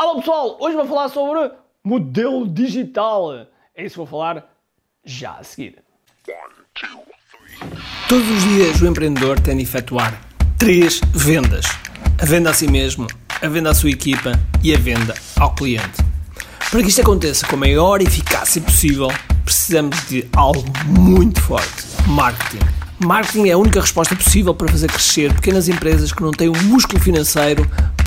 Alô pessoal, hoje vou falar sobre modelo digital. É isso que vou falar já a seguir. Todos os dias o empreendedor tem de efetuar três vendas: a venda a si mesmo, a venda à sua equipa e a venda ao cliente. Para que isto aconteça com a maior eficácia possível, precisamos de algo muito forte: marketing. Marketing é a única resposta possível para fazer crescer pequenas empresas que não têm o músculo financeiro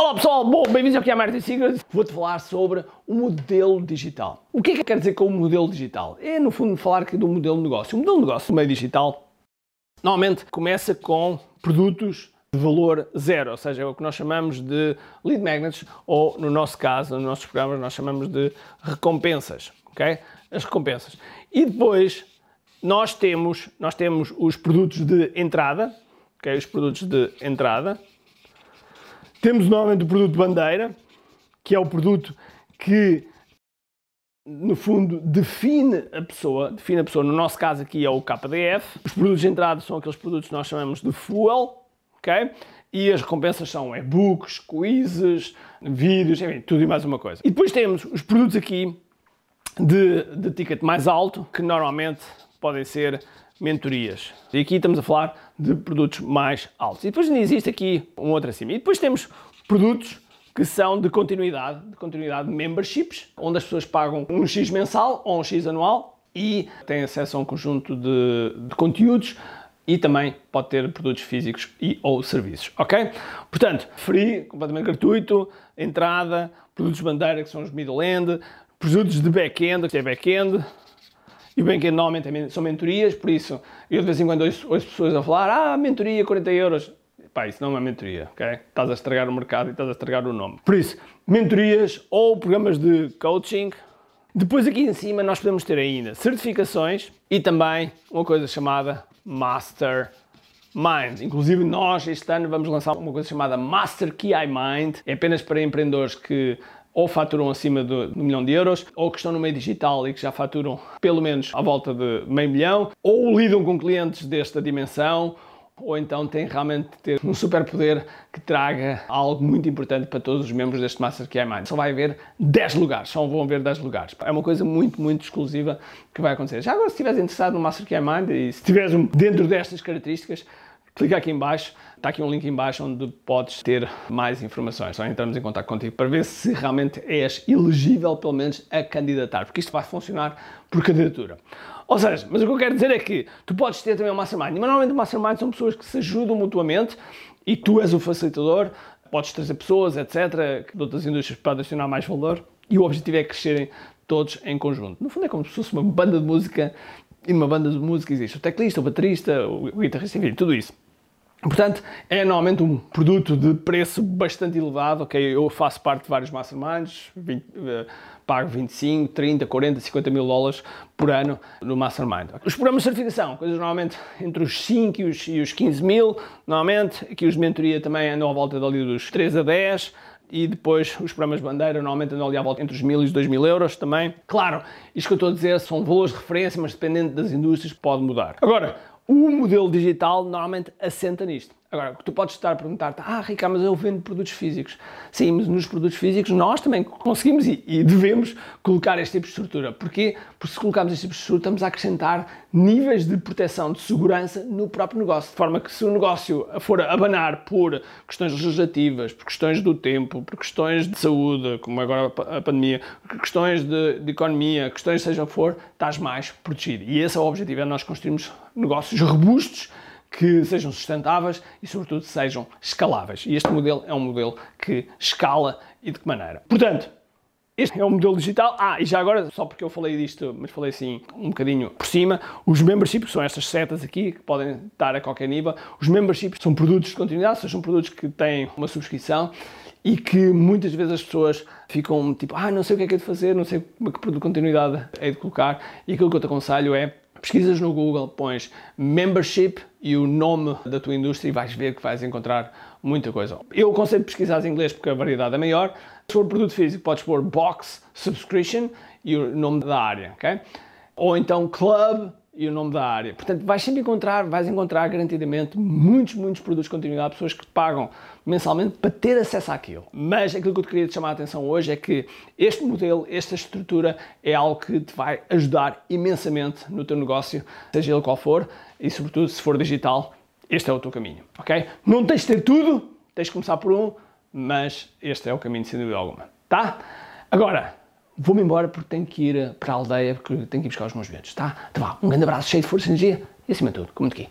Olá pessoal, bem-vindos ao que é Marketing Secrets. Vou-te falar sobre o modelo digital. O que é que quer dizer com o modelo digital? É, no fundo, falar do modelo de negócio. O modelo de negócio no meio digital normalmente começa com produtos de valor zero, ou seja, é o que nós chamamos de lead magnets, ou no nosso caso, nos nossos programas, nós chamamos de recompensas, ok? As recompensas. E depois nós temos, nós temos os produtos de entrada, ok? Os produtos de entrada. Temos novamente o produto bandeira, que é o produto que no fundo, define a pessoa, define a pessoa, no nosso caso aqui é o KDF. Os produtos de entrada são aqueles produtos que nós chamamos de fuel, ok? E as recompensas são e-books, quizzes, vídeos, enfim, tudo e mais uma coisa. E depois temos os produtos aqui de, de ticket mais alto, que normalmente podem ser mentorias. E aqui estamos a falar de produtos mais altos. E depois existe aqui um outro acima. E depois temos produtos que são de continuidade, de continuidade de memberships, onde as pessoas pagam um X mensal ou um X anual e têm acesso a um conjunto de, de conteúdos e também pode ter produtos físicos e ou serviços, ok? Portanto, free, completamente gratuito, entrada, produtos bandeira que são os middle-end, produtos de back-end, que é back-end, e o back-end normalmente são mentorias, por isso eu de vez em quando ouço, ouço pessoas a falar, ah, mentoria 40 euros, pá, isso não é uma mentoria, ok? Estás a estragar o mercado e estás a estragar o nome. Por isso, mentorias ou programas de coaching. Depois aqui em cima nós podemos ter ainda certificações e também uma coisa chamada Master Mind. Inclusive nós este ano vamos lançar uma coisa chamada Master Key Mind. É apenas para empreendedores que ou faturam acima de, um milhão de euros, ou que estão no meio digital e que já faturam pelo menos à volta de meio milhão, ou lidam com clientes desta dimensão, ou então tem realmente de ter um superpoder que traga algo muito importante para todos os membros deste Master Key Mind. Só vai haver 10 lugares, só vão haver 10 lugares. É uma coisa muito, muito exclusiva que vai acontecer. Já agora, se estiveres interessado no Master Key Mind e se estiveres dentro destas características, clica aqui em baixo, está aqui um link em baixo onde podes ter mais informações. Só entramos em contato contigo para ver se realmente és elegível, pelo menos, a candidatar, porque isto vai funcionar por candidatura. Ou seja, mas o que eu quero dizer é que tu podes ter também um mastermind, e normalmente o mastermind são pessoas que se ajudam mutuamente e tu és o facilitador, podes trazer pessoas, etc., de outras indústrias para adicionar mais valor e o objetivo é crescerem todos em conjunto. No fundo é como se fosse uma banda de música e numa banda de música existe o teclista, o baterista, o guitarrista, enfim, tudo isso. Portanto, é normalmente um produto de preço bastante elevado, ok? Eu faço parte de vários masterminds, 20, uh, pago 25, 30, 40, 50 mil dólares por ano no mastermind. Os programas de certificação, coisas normalmente entre os 5 e os, e os 15 mil, normalmente, aqui os de mentoria também andam à volta dali dos 3 a 10, e depois os programas de bandeira normalmente andam ali à volta entre os 1000 e os 2000 euros também. Claro, isto que eu estou a dizer são valores de referência, mas dependendo das indústrias pode mudar. Agora, o modelo digital normalmente assenta nisto. Agora, tu podes estar a perguntar-te, ah, Ricardo, mas eu vendo produtos físicos. Sim, mas nos produtos físicos nós também conseguimos e, e, devemos colocar este tipo de estrutura. Porquê? Porque se colocarmos este tipo de estrutura, estamos a acrescentar níveis de proteção, de segurança no próprio negócio. De forma que se o negócio for abanar por questões legislativas, por questões do tempo, por questões de saúde, como agora a pandemia, questões de, de economia, questões seja o que for, estás mais protegido. E esse é o objetivo, é nós construirmos negócios robustos que sejam sustentáveis e, sobretudo, sejam escaláveis. E este modelo é um modelo que escala e de que maneira. Portanto, este é o modelo digital. Ah, e já agora, só porque eu falei disto, mas falei assim um bocadinho por cima, os memberships, são estas setas aqui, que podem estar a qualquer nível. Os memberships são produtos de continuidade, são produtos que têm uma subscrição e que muitas vezes as pessoas ficam tipo, ah, não sei o que é que é de fazer, não sei que produto de continuidade é de colocar. E aquilo que eu te aconselho é Pesquisas no Google, pões membership e o nome da tua indústria e vais ver que vais encontrar muita coisa. Eu aconselho pesquisar em inglês porque a variedade é maior. Se for produto físico, podes pôr box subscription e o nome da área, ok? Ou então club e o nome da área. Portanto, vais sempre encontrar, vais encontrar garantidamente muitos, muitos produtos de continuidade, pessoas que pagam mensalmente para ter acesso àquilo. Mas aquilo que eu te queria te chamar a atenção hoje é que este modelo, esta estrutura é algo que te vai ajudar imensamente no teu negócio, seja ele qual for, e sobretudo se for digital, este é o teu caminho, ok? Não tens de ter tudo, tens de começar por um, mas este é o caminho sem dúvida alguma, tá? Agora, vou-me embora porque tenho que ir para a aldeia, porque tenho que ir buscar os meus ventos, tá? Então um grande abraço cheio de força e energia e acima de tudo, como aqui.